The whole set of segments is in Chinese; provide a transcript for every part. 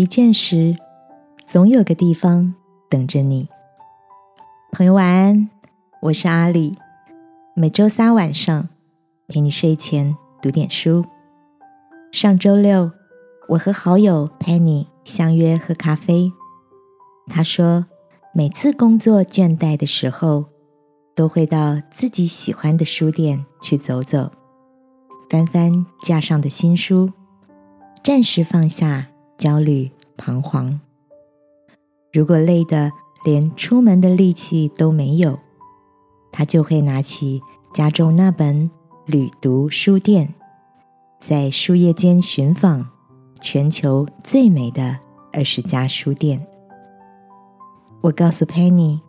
疲倦时，总有个地方等着你。朋友晚安，我是阿里。每周三晚上陪你睡前读点书。上周六，我和好友 Penny 相约喝咖啡。他说，每次工作倦怠的时候，都会到自己喜欢的书店去走走，翻翻架上的新书，暂时放下。焦虑、彷徨。如果累得连出门的力气都没有，他就会拿起家中那本《旅读书店》，在书页间寻访全球最美的二十家书店。我告诉 Penny，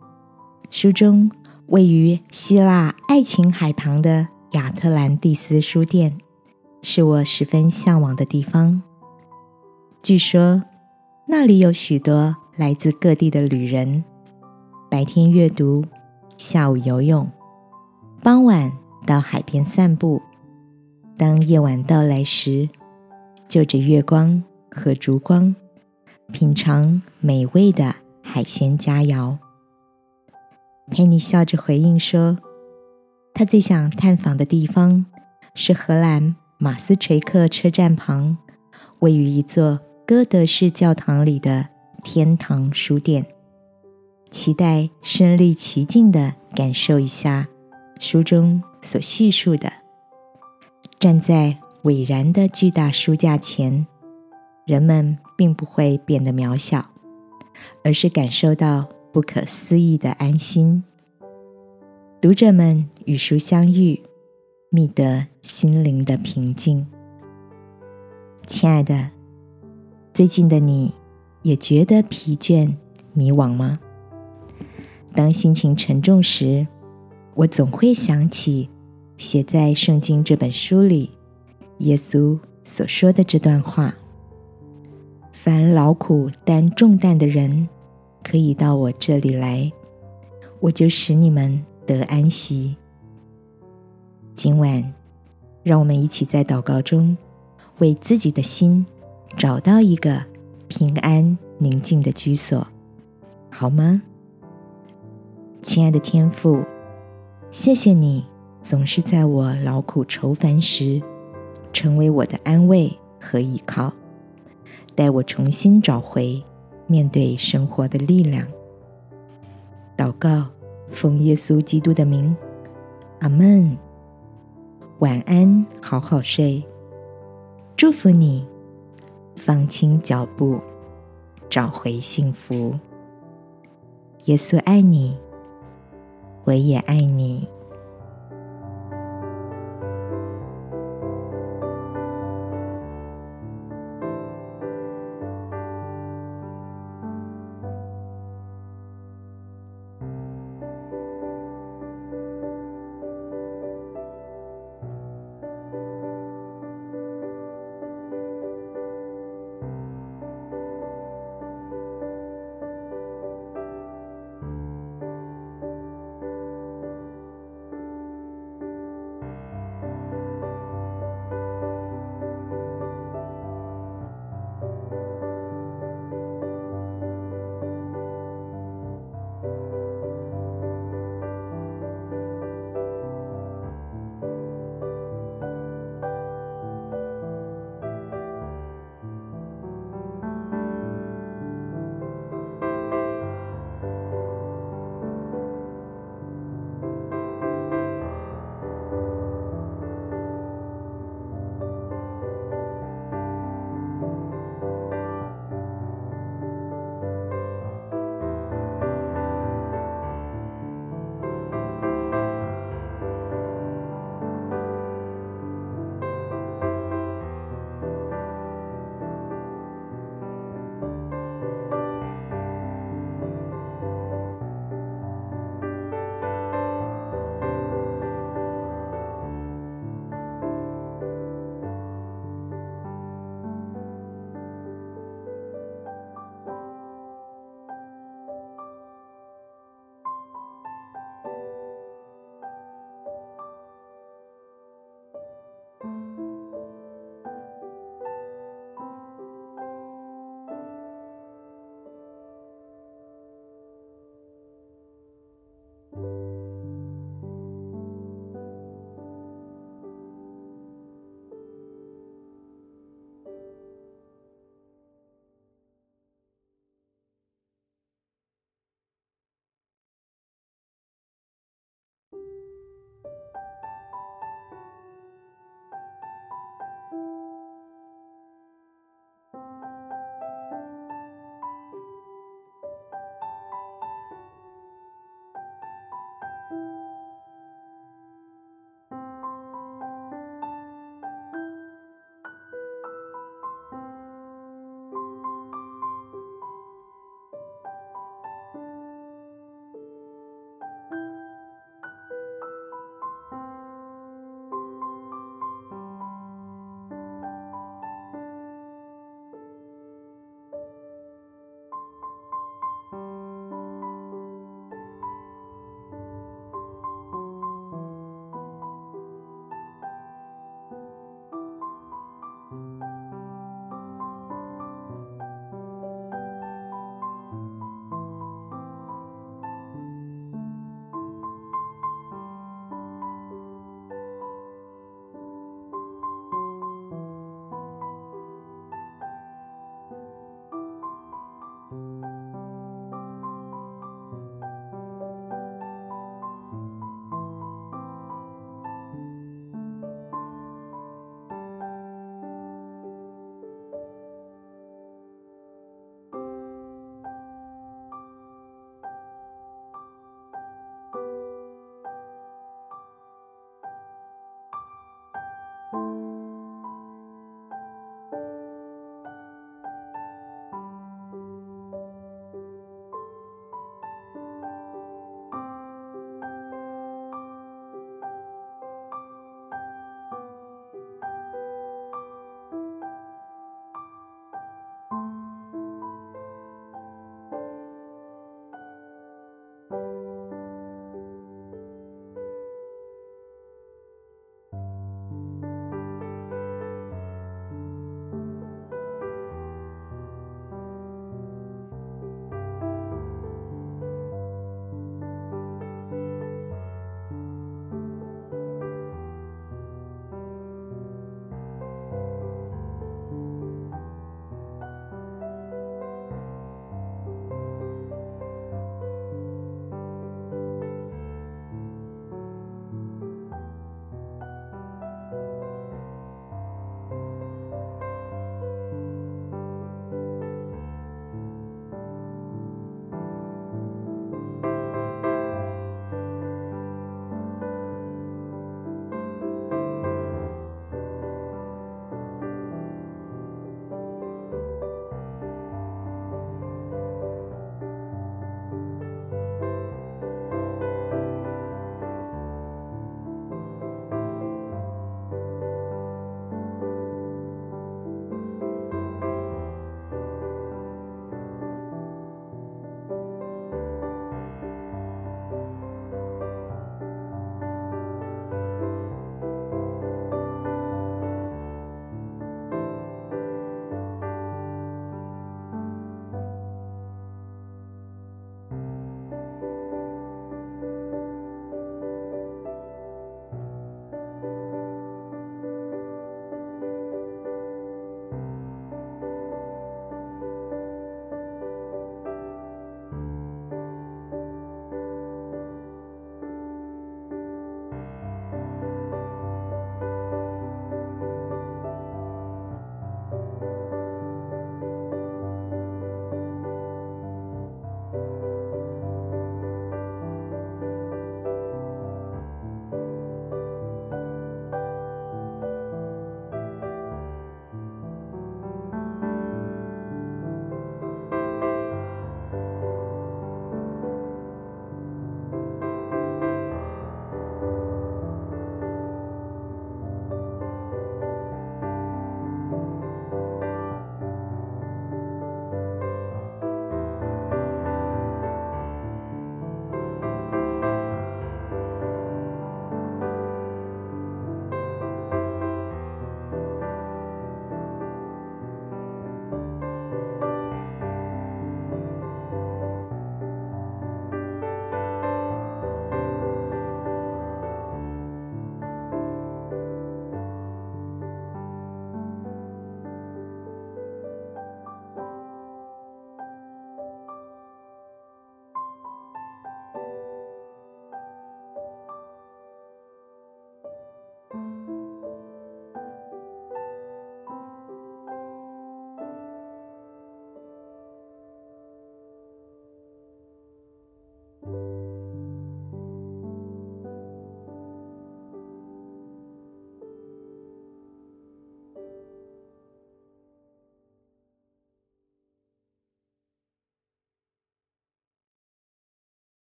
书中位于希腊爱琴海旁的亚特兰蒂斯书店，是我十分向往的地方。据说，那里有许多来自各地的旅人，白天阅读，下午游泳，傍晚到海边散步。当夜晚到来时，就着月光和烛光，品尝美味的海鲜佳肴。佩妮笑着回应说：“他最想探访的地方是荷兰马斯垂克车站旁，位于一座。”歌德式教堂里的天堂书店，期待身临其境的感受一下书中所叙述的。站在伟然的巨大书架前，人们并不会变得渺小，而是感受到不可思议的安心。读者们与书相遇，觅得心灵的平静。亲爱的。最近的你，也觉得疲倦、迷惘吗？当心情沉重时，我总会想起写在《圣经》这本书里耶稣所说的这段话：“凡劳苦担重担的人，可以到我这里来，我就使你们得安息。”今晚，让我们一起在祷告中，为自己的心。找到一个平安宁静的居所，好吗？亲爱的天父，谢谢你总是在我劳苦愁烦时，成为我的安慰和依靠，带我重新找回面对生活的力量。祷告，奉耶稣基督的名，阿门。晚安，好好睡，祝福你。放轻脚步，找回幸福。耶稣爱你，我也爱你。